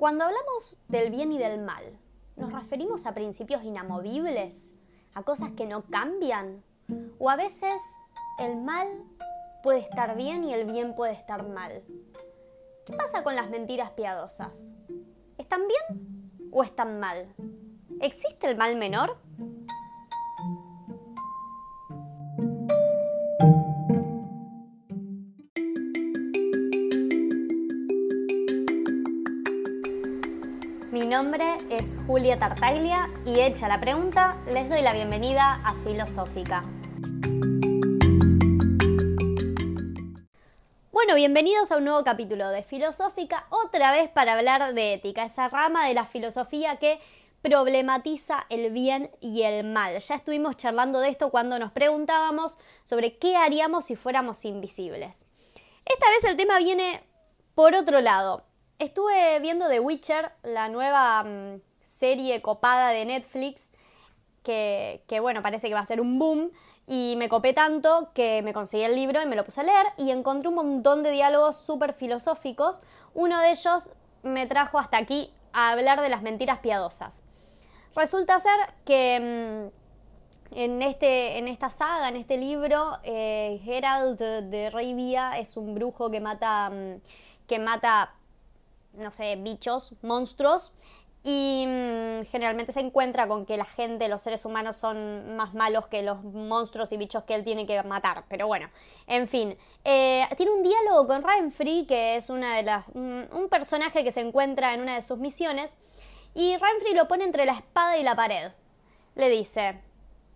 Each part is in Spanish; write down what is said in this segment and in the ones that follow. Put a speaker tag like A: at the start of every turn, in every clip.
A: Cuando hablamos del bien y del mal, ¿nos referimos a principios inamovibles? ¿A cosas que no cambian? ¿O a veces el mal puede estar bien y el bien puede estar mal? ¿Qué pasa con las mentiras piadosas? ¿Están bien o están mal? ¿Existe el mal menor? Es Julia Tartaglia y hecha la pregunta, les doy la bienvenida a Filosófica. Bueno, bienvenidos a un nuevo capítulo de Filosófica, otra vez para hablar de ética, esa rama de la filosofía que problematiza el bien y el mal. Ya estuvimos charlando de esto cuando nos preguntábamos sobre qué haríamos si fuéramos invisibles. Esta vez el tema viene por otro lado. Estuve viendo The Witcher, la nueva mm, serie copada de Netflix, que, que, bueno, parece que va a ser un boom, y me copé tanto que me conseguí el libro y me lo puse a leer y encontré un montón de diálogos súper filosóficos. Uno de ellos me trajo hasta aquí a hablar de las mentiras piadosas. Resulta ser que mm, en, este, en esta saga, en este libro, eh, Geralt de Rivia es un brujo que mata, mm, que mata no sé, bichos, monstruos, y mm, generalmente se encuentra con que la gente, los seres humanos son más malos que los monstruos y bichos que él tiene que matar. Pero bueno, en fin. Eh, tiene un diálogo con Renfrey, que es una de las, un personaje que se encuentra en una de sus misiones. Y Renfrey lo pone entre la espada y la pared. Le dice,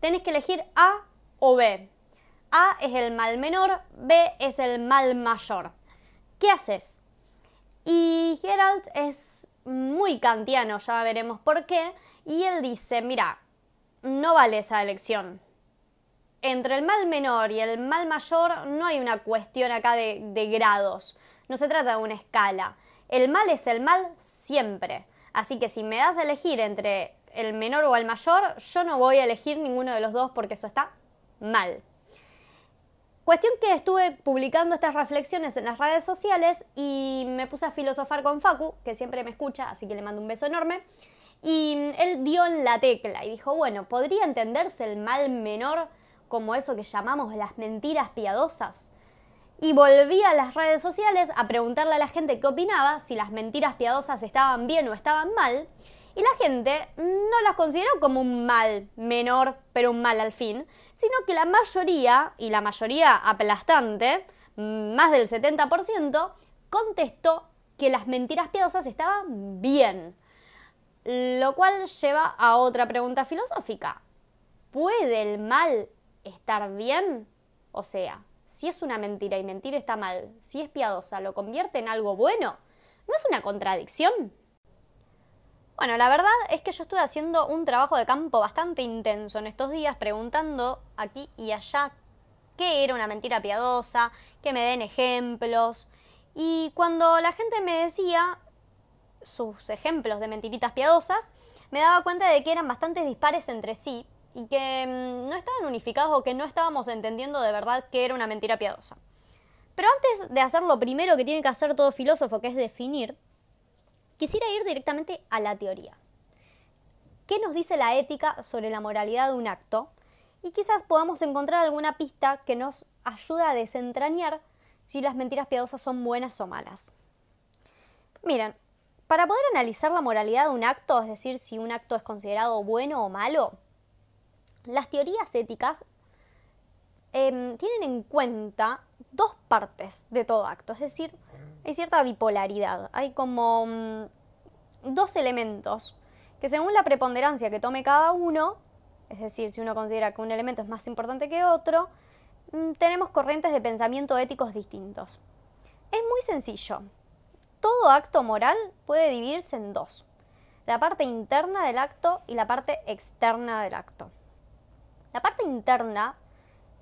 A: tenés que elegir A o B. A es el mal menor, B es el mal mayor. ¿Qué haces? Y Geralt es muy kantiano, ya veremos por qué, y él dice, mira, no vale esa elección. Entre el mal menor y el mal mayor no hay una cuestión acá de, de grados, no se trata de una escala. El mal es el mal siempre. Así que si me das a elegir entre el menor o el mayor, yo no voy a elegir ninguno de los dos porque eso está mal. Cuestión que estuve publicando estas reflexiones en las redes sociales y me puse a filosofar con Facu, que siempre me escucha, así que le mando un beso enorme. Y él dio en la tecla y dijo, bueno, ¿podría entenderse el mal menor como eso que llamamos las mentiras piadosas? Y volví a las redes sociales a preguntarle a la gente qué opinaba, si las mentiras piadosas estaban bien o estaban mal. Y la gente no las consideró como un mal menor, pero un mal al fin, sino que la mayoría, y la mayoría aplastante, más del 70%, contestó que las mentiras piadosas estaban bien. Lo cual lleva a otra pregunta filosófica. ¿Puede el mal estar bien? O sea, si es una mentira y mentir está mal, si es piadosa, ¿lo convierte en algo bueno? ¿No es una contradicción? Bueno, la verdad es que yo estuve haciendo un trabajo de campo bastante intenso en estos días, preguntando aquí y allá qué era una mentira piadosa, que me den ejemplos. Y cuando la gente me decía sus ejemplos de mentiritas piadosas, me daba cuenta de que eran bastante dispares entre sí y que mm, no estaban unificados o que no estábamos entendiendo de verdad qué era una mentira piadosa. Pero antes de hacer lo primero que tiene que hacer todo filósofo, que es definir, Quisiera ir directamente a la teoría. ¿Qué nos dice la ética sobre la moralidad de un acto? Y quizás podamos encontrar alguna pista que nos ayude a desentrañar si las mentiras piadosas son buenas o malas. Miren, para poder analizar la moralidad de un acto, es decir, si un acto es considerado bueno o malo, las teorías éticas em, tienen en cuenta dos partes de todo acto, es decir, hay cierta bipolaridad, hay como mm, dos elementos que según la preponderancia que tome cada uno, es decir, si uno considera que un elemento es más importante que otro, mm, tenemos corrientes de pensamiento éticos distintos. Es muy sencillo. Todo acto moral puede dividirse en dos. La parte interna del acto y la parte externa del acto. La parte interna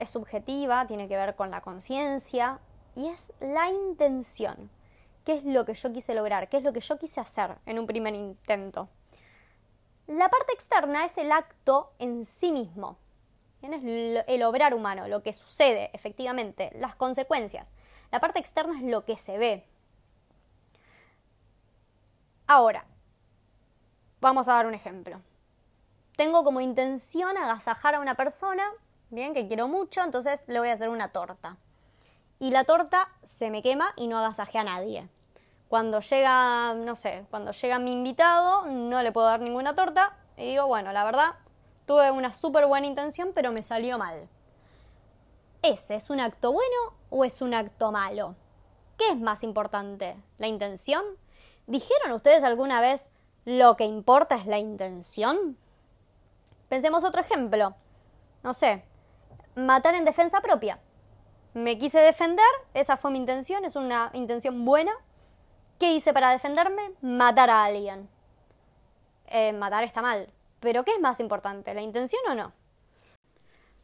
A: es subjetiva, tiene que ver con la conciencia, y es la intención. ¿Qué es lo que yo quise lograr? ¿Qué es lo que yo quise hacer en un primer intento? La parte externa es el acto en sí mismo. Es el obrar humano, lo que sucede, efectivamente, las consecuencias. La parte externa es lo que se ve. Ahora, vamos a dar un ejemplo. Tengo como intención agasajar a una persona, bien, que quiero mucho, entonces le voy a hacer una torta. Y la torta se me quema y no agasaje a nadie. Cuando llega, no sé, cuando llega mi invitado, no le puedo dar ninguna torta y digo, bueno, la verdad, tuve una súper buena intención, pero me salió mal. ¿Ese es un acto bueno o es un acto malo? ¿Qué es más importante? ¿La intención? ¿Dijeron ustedes alguna vez lo que importa es la intención? Pensemos otro ejemplo. No sé, matar en defensa propia. Me quise defender, esa fue mi intención, es una intención buena, ¿Qué hice para defenderme? Matar a alguien. Eh, matar está mal. Pero ¿qué es más importante? ¿La intención o no?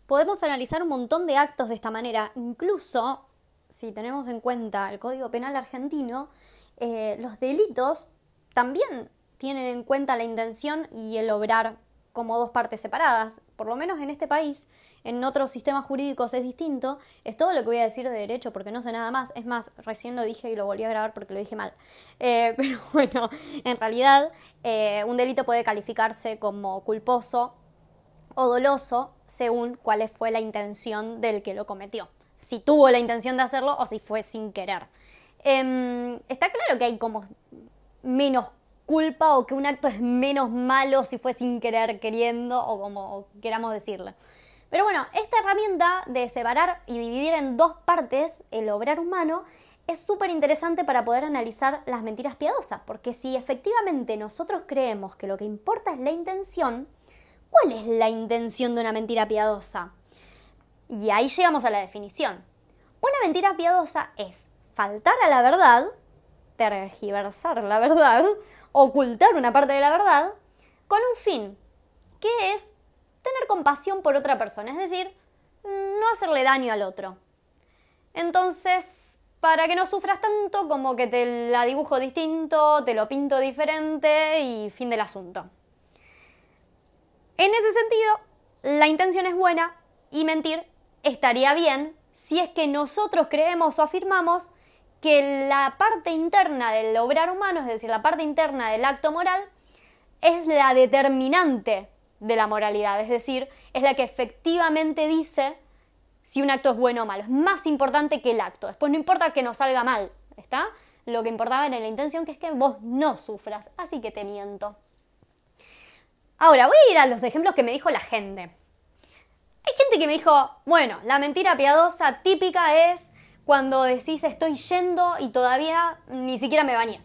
A: Podemos analizar un montón de actos de esta manera. Incluso, si tenemos en cuenta el Código Penal argentino, eh, los delitos también tienen en cuenta la intención y el obrar como dos partes separadas. Por lo menos en este país, en otros sistemas jurídicos es distinto. Es todo lo que voy a decir de derecho porque no sé nada más. Es más, recién lo dije y lo volví a grabar porque lo dije mal. Eh, pero bueno, en realidad eh, un delito puede calificarse como culposo o doloso según cuál fue la intención del que lo cometió. Si tuvo la intención de hacerlo o si fue sin querer. Em, está claro que hay como menos culpa o que un acto es menos malo si fue sin querer queriendo o como queramos decirle. Pero bueno, esta herramienta de separar y dividir en dos partes el obrar humano es súper interesante para poder analizar las mentiras piadosas, porque si efectivamente nosotros creemos que lo que importa es la intención, ¿cuál es la intención de una mentira piadosa? Y ahí llegamos a la definición. Una mentira piadosa es faltar a la verdad, tergiversar la verdad, ocultar una parte de la verdad, con un fin, que es tener compasión por otra persona, es decir, no hacerle daño al otro. Entonces, para que no sufras tanto, como que te la dibujo distinto, te lo pinto diferente y fin del asunto. En ese sentido, la intención es buena y mentir estaría bien si es que nosotros creemos o afirmamos que la parte interna del obrar humano, es decir, la parte interna del acto moral, es la determinante de la moralidad, es decir, es la que efectivamente dice si un acto es bueno o malo. Es más importante que el acto. Después no importa que no salga mal, ¿está? Lo que importaba era la intención, que es que vos no sufras. Así que te miento. Ahora, voy a ir a los ejemplos que me dijo la gente. Hay gente que me dijo, bueno, la mentira piadosa típica es cuando decís estoy yendo y todavía ni siquiera me bañé.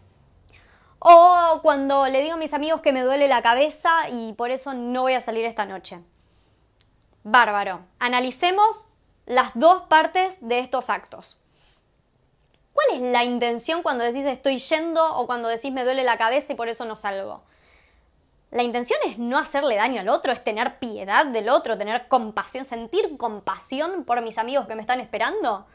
A: O cuando le digo a mis amigos que me duele la cabeza y por eso no voy a salir esta noche. Bárbaro. Analicemos las dos partes de estos actos. ¿Cuál es la intención cuando decís estoy yendo o cuando decís me duele la cabeza y por eso no salgo? La intención es no hacerle daño al otro, es tener piedad del otro, tener compasión, sentir compasión por mis amigos que me están esperando.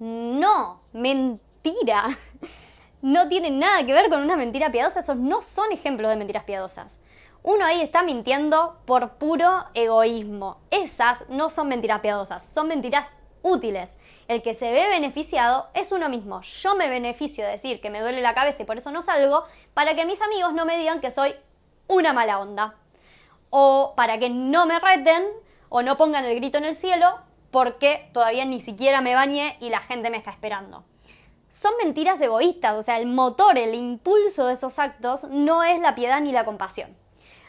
A: No, mentira no tienen nada que ver con una mentira piadosa, esos no son ejemplos de mentiras piadosas. Uno ahí está mintiendo por puro egoísmo. Esas no son mentiras piadosas, son mentiras útiles. El que se ve beneficiado es uno mismo. Yo me beneficio de decir que me duele la cabeza y por eso no salgo, para que mis amigos no me digan que soy una mala onda. O para que no me reten o no pongan el grito en el cielo porque todavía ni siquiera me bañé y la gente me está esperando son mentiras egoístas, o sea, el motor, el impulso de esos actos no es la piedad ni la compasión.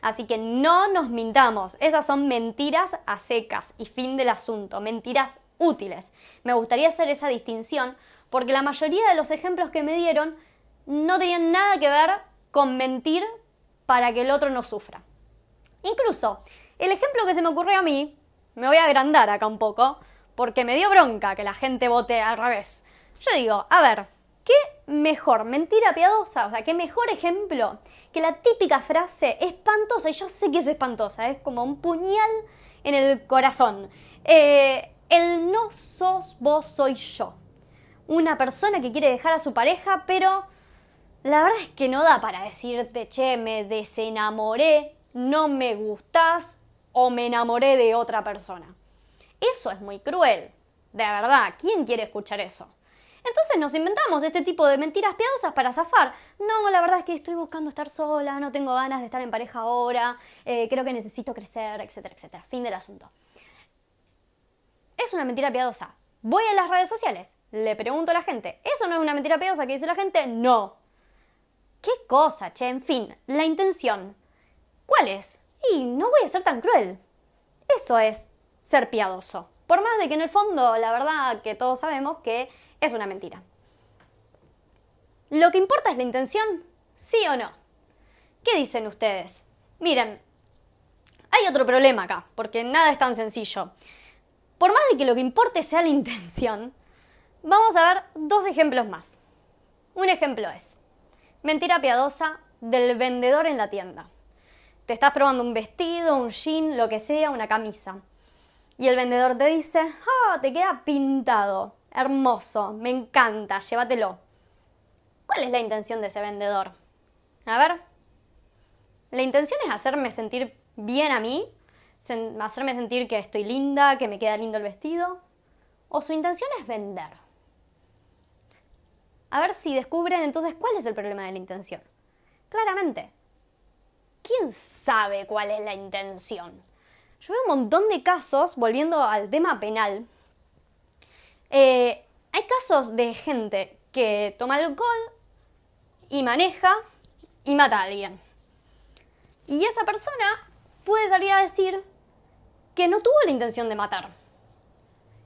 A: Así que no nos mintamos, esas son mentiras a secas y fin del asunto, mentiras útiles. Me gustaría hacer esa distinción porque la mayoría de los ejemplos que me dieron no tenían nada que ver con mentir para que el otro no sufra. Incluso, el ejemplo que se me ocurrió a mí, me voy a agrandar acá un poco, porque me dio bronca que la gente vote al revés. Yo digo, a ver, ¿qué mejor mentira piadosa? O sea, ¿qué mejor ejemplo que la típica frase espantosa? Y yo sé que es espantosa, es como un puñal en el corazón. Eh, el no sos vos, soy yo. Una persona que quiere dejar a su pareja, pero la verdad es que no da para decirte, che, me desenamoré, no me gustás o me enamoré de otra persona. Eso es muy cruel. De verdad, ¿quién quiere escuchar eso? Entonces nos inventamos este tipo de mentiras piadosas para zafar. No, la verdad es que estoy buscando estar sola, no tengo ganas de estar en pareja ahora, eh, creo que necesito crecer, etcétera, etcétera. Fin del asunto. Es una mentira piadosa. Voy a las redes sociales, le pregunto a la gente, ¿eso no es una mentira piadosa que dice la gente? No. ¿Qué cosa, che? En fin, la intención. ¿Cuál es? Y no voy a ser tan cruel. Eso es ser piadoso. Por más de que en el fondo, la verdad que todos sabemos que es una mentira. Lo que importa es la intención, sí o no. ¿Qué dicen ustedes? Miren, hay otro problema acá, porque nada es tan sencillo. Por más de que lo que importe sea la intención, vamos a ver dos ejemplos más. Un ejemplo es, mentira piadosa del vendedor en la tienda. Te estás probando un vestido, un jean, lo que sea, una camisa. Y el vendedor te dice, ah, te queda pintado, hermoso, me encanta, llévatelo. ¿Cuál es la intención de ese vendedor? A ver, la intención es hacerme sentir bien a mí, hacerme sentir que estoy linda, que me queda lindo el vestido, o su intención es vender. A ver si descubren entonces cuál es el problema de la intención. Claramente, ¿quién sabe cuál es la intención? Yo veo un montón de casos, volviendo al tema penal, eh, hay casos de gente que toma alcohol y maneja y mata a alguien. Y esa persona puede salir a decir que no tuvo la intención de matar.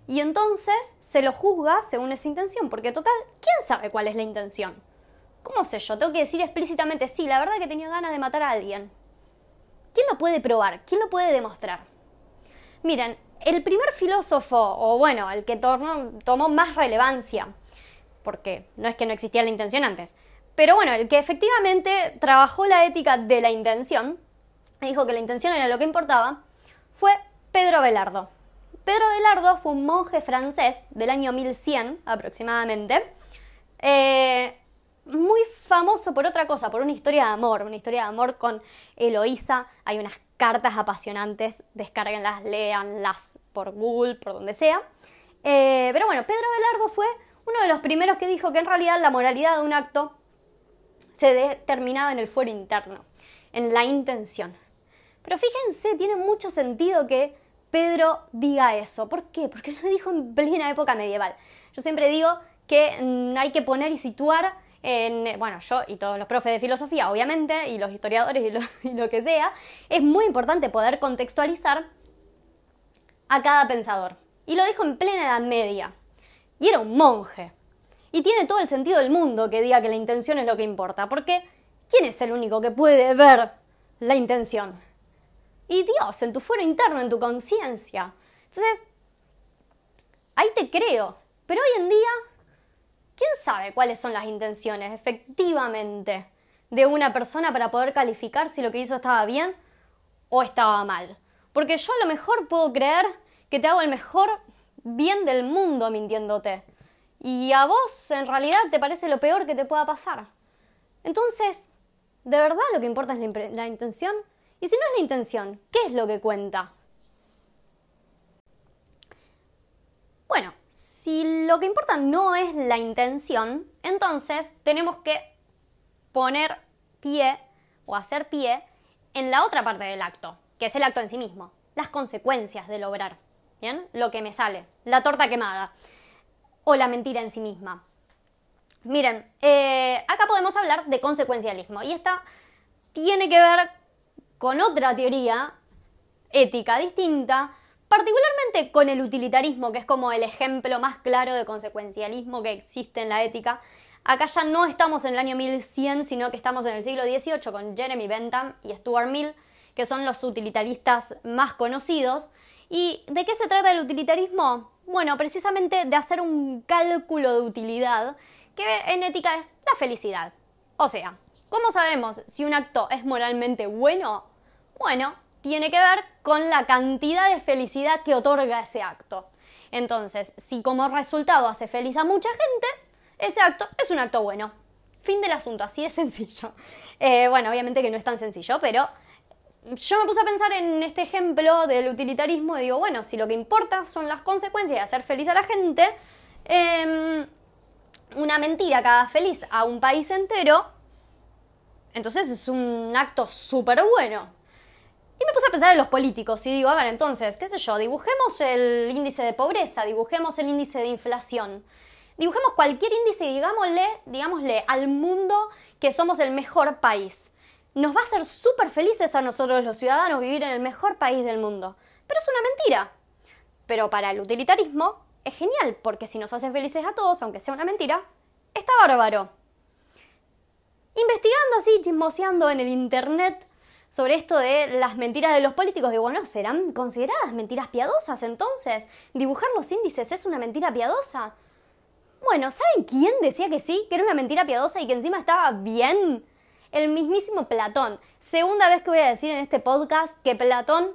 A: Y entonces se lo juzga según esa intención, porque total, ¿quién sabe cuál es la intención? ¿Cómo sé yo? Tengo que decir explícitamente, sí, la verdad que tenía ganas de matar a alguien. ¿Quién lo puede probar? ¿Quién lo puede demostrar? Miren, el primer filósofo, o bueno, el que tomó, más relevancia, porque no es que no existía la intención antes, pero bueno, el que efectivamente trabajó la ética de la intención, dijo que la intención era lo que importaba, fue Pedro Abelardo. Pedro Abelardo fue un monje francés del año 1100 aproximadamente, eh, muy famoso por otra cosa, por una historia de amor, una historia de amor con Eloísa. Hay unas cartas apasionantes, descárguenlas, léanlas por Google, por donde sea. Eh, pero bueno, Pedro Belardo fue uno de los primeros que dijo que en realidad la moralidad de un acto se determinaba en el fuero interno, en la intención. Pero fíjense, tiene mucho sentido que Pedro diga eso. ¿Por qué? Porque lo dijo en plena época medieval. Yo siempre digo que hay que poner y situar bueno, yo y todos los profes de filosofía, obviamente, y los historiadores y lo, que sea, es muy importante poder contextualizar a cada pensador. Y lo dijo en plena Edad Media. Y era un monje. Y tiene todo el sentido del mundo que diga que la intención es lo que importa, porque ¿quién es el único que puede ver la intención? Y Dios, en tu fuero interno, en tu conciencia. Entonces, ahí te creo. Pero hoy en día ¿Quién sabe cuáles son las intenciones efectivamente de una persona para poder calificar si lo que hizo estaba bien o estaba mal? Porque yo a lo mejor puedo creer que te hago el mejor bien del mundo mintiéndote. Y a vos en realidad te parece lo peor que te pueda pasar. Entonces, ¿de verdad lo que importa es la, la intención? Y si no es la intención, ¿qué es lo que cuenta? Bueno, si lo que importa no es la intención, entonces tenemos que poner pie o hacer pie en la otra parte del acto, que es el acto en sí mismo, las consecuencias del obrar, ¿bien? Lo que me sale, la torta quemada o la mentira en sí misma. Miren, eh, acá podemos hablar de consecuencialismo y esta tiene que ver con otra teoría ética distinta particularmente con el utilitarismo, que es como el ejemplo más claro de consecuencialismo que existe en la ética. Acá ya no estamos en el año 1100, sino que estamos en el siglo XVIII con Jeremy Bentham y Stuart Mill, que son los utilitaristas más conocidos. ¿Y de qué se trata el utilitarismo? Bueno, precisamente de hacer un cálculo de utilidad, que en ética es la felicidad. O sea, ¿cómo sabemos si un acto es moralmente bueno? Bueno, tiene que ver con la cantidad de felicidad que otorga ese acto. Entonces, si como resultado hace feliz a mucha gente, ese acto es un acto bueno. Fin del asunto, así de sencillo. Eh, bueno, obviamente que no es tan sencillo, pero yo me puse a pensar en este ejemplo del utilitarismo y digo, bueno, si lo que importa son las consecuencias de hacer feliz a la gente, em, una mentira que haga feliz a un país entero, entonces es un acto súper bueno. Y me puse a pensar en los políticos y digo, a ver, entonces, qué sé yo, dibujemos el índice de pobreza, dibujemos el índice de inflación, dibujemos cualquier índice y digámosle, digámosle al mundo que somos el mejor país. Nos va a hacer súper felices a nosotros los ciudadanos vivir en el mejor país del mundo. Pero es una mentira. Pero para el utilitarismo es genial, porque si nos hace felices a todos, aunque sea una mentira, está bárbaro. Investigando así, chismoseando en el internet, sobre esto de las mentiras de los políticos. Digo, bueno, ¿serán consideradas mentiras piadosas entonces? ¿Dibujar los índices es una mentira piadosa? Bueno, ¿saben quién decía que sí? Que era una mentira piadosa y que encima estaba bien. El mismísimo Platón. Segunda vez que voy a decir en este podcast que Platón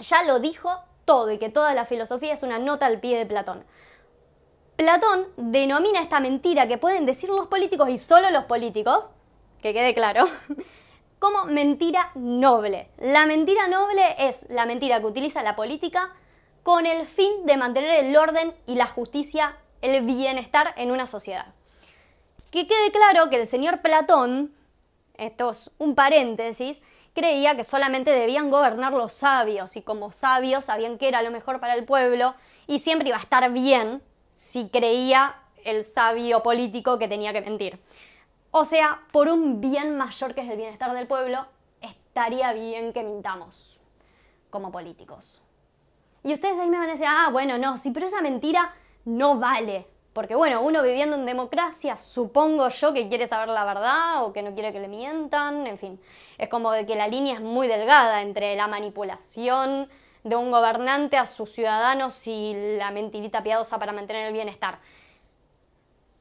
A: ya lo dijo todo y que toda la filosofía es una nota al pie de Platón. Platón denomina esta mentira que pueden decir los políticos y solo los políticos, que quede claro, como mentira noble. La mentira noble es la mentira que utiliza la política con el fin de mantener el orden y la justicia, el bienestar en una sociedad. Que quede claro que el señor Platón, esto es un paréntesis, creía que solamente debían gobernar los sabios y como sabios sabían que era lo mejor para el pueblo y siempre iba a estar bien si creía el sabio político que tenía que mentir. O sea, por un bien mayor que es el bienestar del pueblo, estaría bien que mintamos como políticos. Y ustedes ahí me van a decir, ah, bueno, no, sí, pero esa mentira no vale. Porque bueno, uno viviendo en democracia, supongo yo que quiere saber la verdad o que no quiere que le mientan, en fin. Es como de que la línea es muy delgada entre la manipulación de un gobernante a sus ciudadanos y la mentirita piadosa para mantener el bienestar.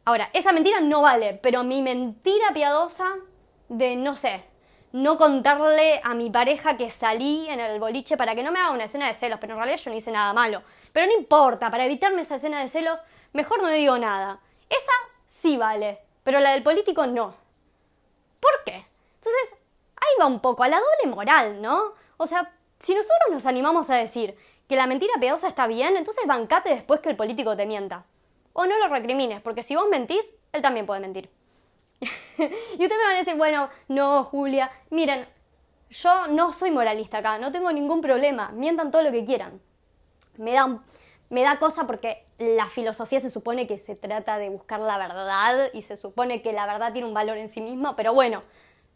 A: Ahora, esa mentira no vale, pero mi mentira piadosa de, no sé, no contarle a mi pareja que salí en el boliche para que no me haga una escena de celos, pero en realidad yo no hice nada malo. Pero no importa, para evitarme esa escena de celos, mejor no digo nada. Esa sí vale, pero la del político no. ¿Por qué? Entonces, ahí va un poco a la doble moral, ¿no? O sea, si nosotros nos animamos a decir que la mentira piadosa está bien, entonces bancate después que el político te mienta o no lo recrimines, porque si vos mentís, él también puede mentir. y ustedes me van a decir, bueno, no, Julia, miren, yo no soy moralista acá, no tengo ningún problema, mientan todo lo que quieran. Me da, me da cosa porque la filosofía se supone que se trata de buscar la verdad y se supone que la verdad tiene un valor en sí mismo, pero bueno,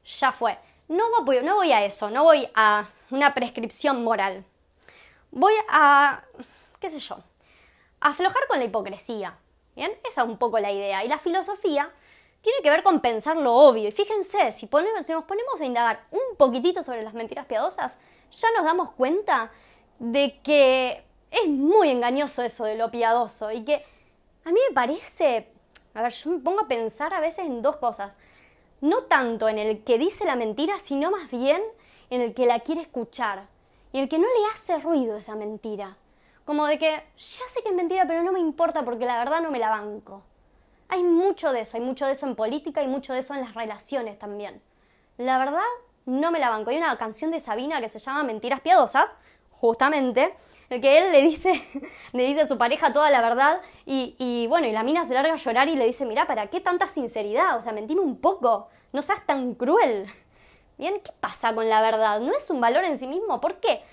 A: ya fue. No voy, no voy a eso, no voy a una prescripción moral. Voy a, qué sé yo, aflojar con la hipocresía. Esa es un poco la idea. Y la filosofía tiene que ver con pensar lo obvio. Y fíjense, si, si nos ponemos a indagar un poquitito sobre las mentiras piadosas, ya nos damos cuenta de que es muy engañoso eso de lo piadoso y que a mí me parece, a ver, yo me pongo a pensar a veces en dos cosas. No tanto en el que dice la mentira, sino más bien en el que la quiere escuchar y el que no le hace ruido esa mentira. Como de que ya sé que es mentira, pero no me importa porque la verdad no me la banco. Hay mucho de eso, hay mucho de eso en política y mucho de eso en las relaciones también. La verdad no me la banco. Hay una canción de Sabina que se llama Mentiras Piadosas, justamente, el que él le dice, le dice a su pareja toda la verdad y, y, bueno, y la mina se larga a llorar y le dice, mira, ¿para qué tanta sinceridad? O sea, mentime un poco, no seas tan cruel. Bien, ¿qué pasa con la verdad? ¿No es un valor en sí mismo? ¿Por qué?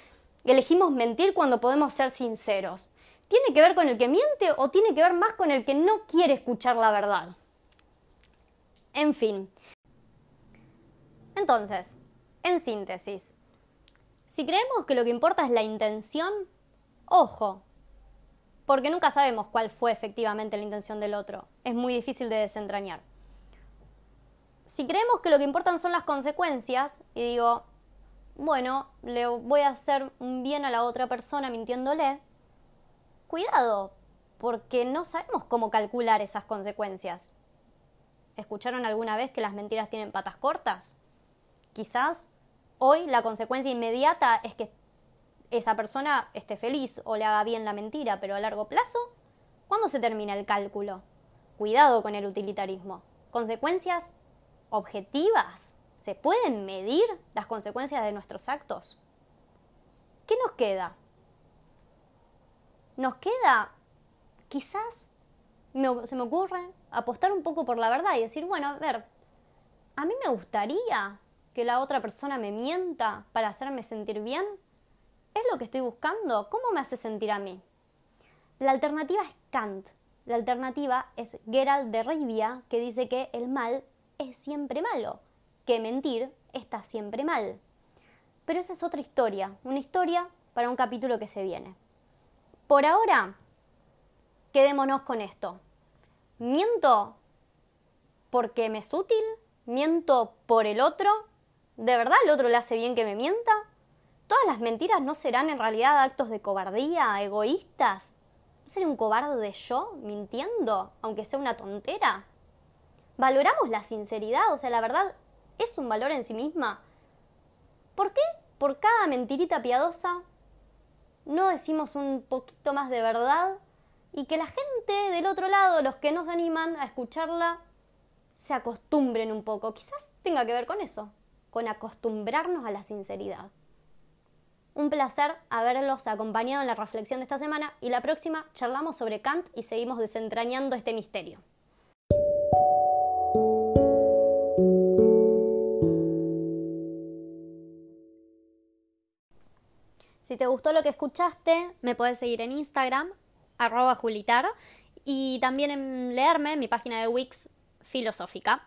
A: Elegimos mentir cuando podemos ser sinceros? ¿Tiene que ver con el que miente o tiene que ver más con el que no quiere escuchar la verdad? En fin. Entonces, en síntesis, si creemos que lo que importa es la intención, ojo, porque nunca sabemos cuál fue efectivamente la intención del otro. Es muy difícil de desentrañar. Si creemos que lo que importan son las consecuencias, y digo, bueno, le voy a hacer un bien a la otra persona mintiéndole, cuidado, porque no sabemos cómo calcular esas consecuencias. ¿Escucharon alguna vez que las mentiras tienen patas cortas? Quizás hoy la consecuencia inmediata es que esa persona esté feliz o le haga bien la mentira, pero a largo plazo, ¿cuándo se termina el cálculo? Cuidado con el utilitarismo. Consecuencias objetivas ¿Se pueden medir las consecuencias de nuestros actos? ¿Qué nos queda? Nos queda quizás se me ocurre apostar un poco por la verdad y decir, bueno, a ver, a mí me gustaría que la otra persona me mienta para hacerme sentir bien. ¿Es lo que estoy buscando? ¿Cómo me hace sentir a mí? La alternativa es Kant. La alternativa es Gerald de Rivia, que dice que el mal es siempre malo, que mentir está siempre mal. Pero esa es otra historia, una historia para un capítulo que se viene. Por ahora, quedémonos con esto. ¿Miento porque me es útil? ¿Miento por el otro? ¿De verdad el otro le hace bien que me mienta? ¿Todas las mentiras no serán en realidad actos de cobardía, egoístas? ¿No seré un cobarde yo mintiendo, aunque sea una tontera? ¿Valoramos la sinceridad? O sea, la verdad es un valor en sí misma. ¿Por qué por cada mentirita piadosa no decimos un poquito más de verdad y que la gente del otro lado, los que nos animan a escucharla, se acostumbren un poco? Quizás tenga que ver con eso, con acostumbrarnos a la sinceridad. Un placer haberlos acompañado en la reflexión de esta semana y la próxima charlamos sobre Kant y seguimos desentrañando este misterio. Si te gustó lo que escuchaste, me puedes seguir en Instagram, arroba julitar, y también en leerme en mi página de Wix filosófica.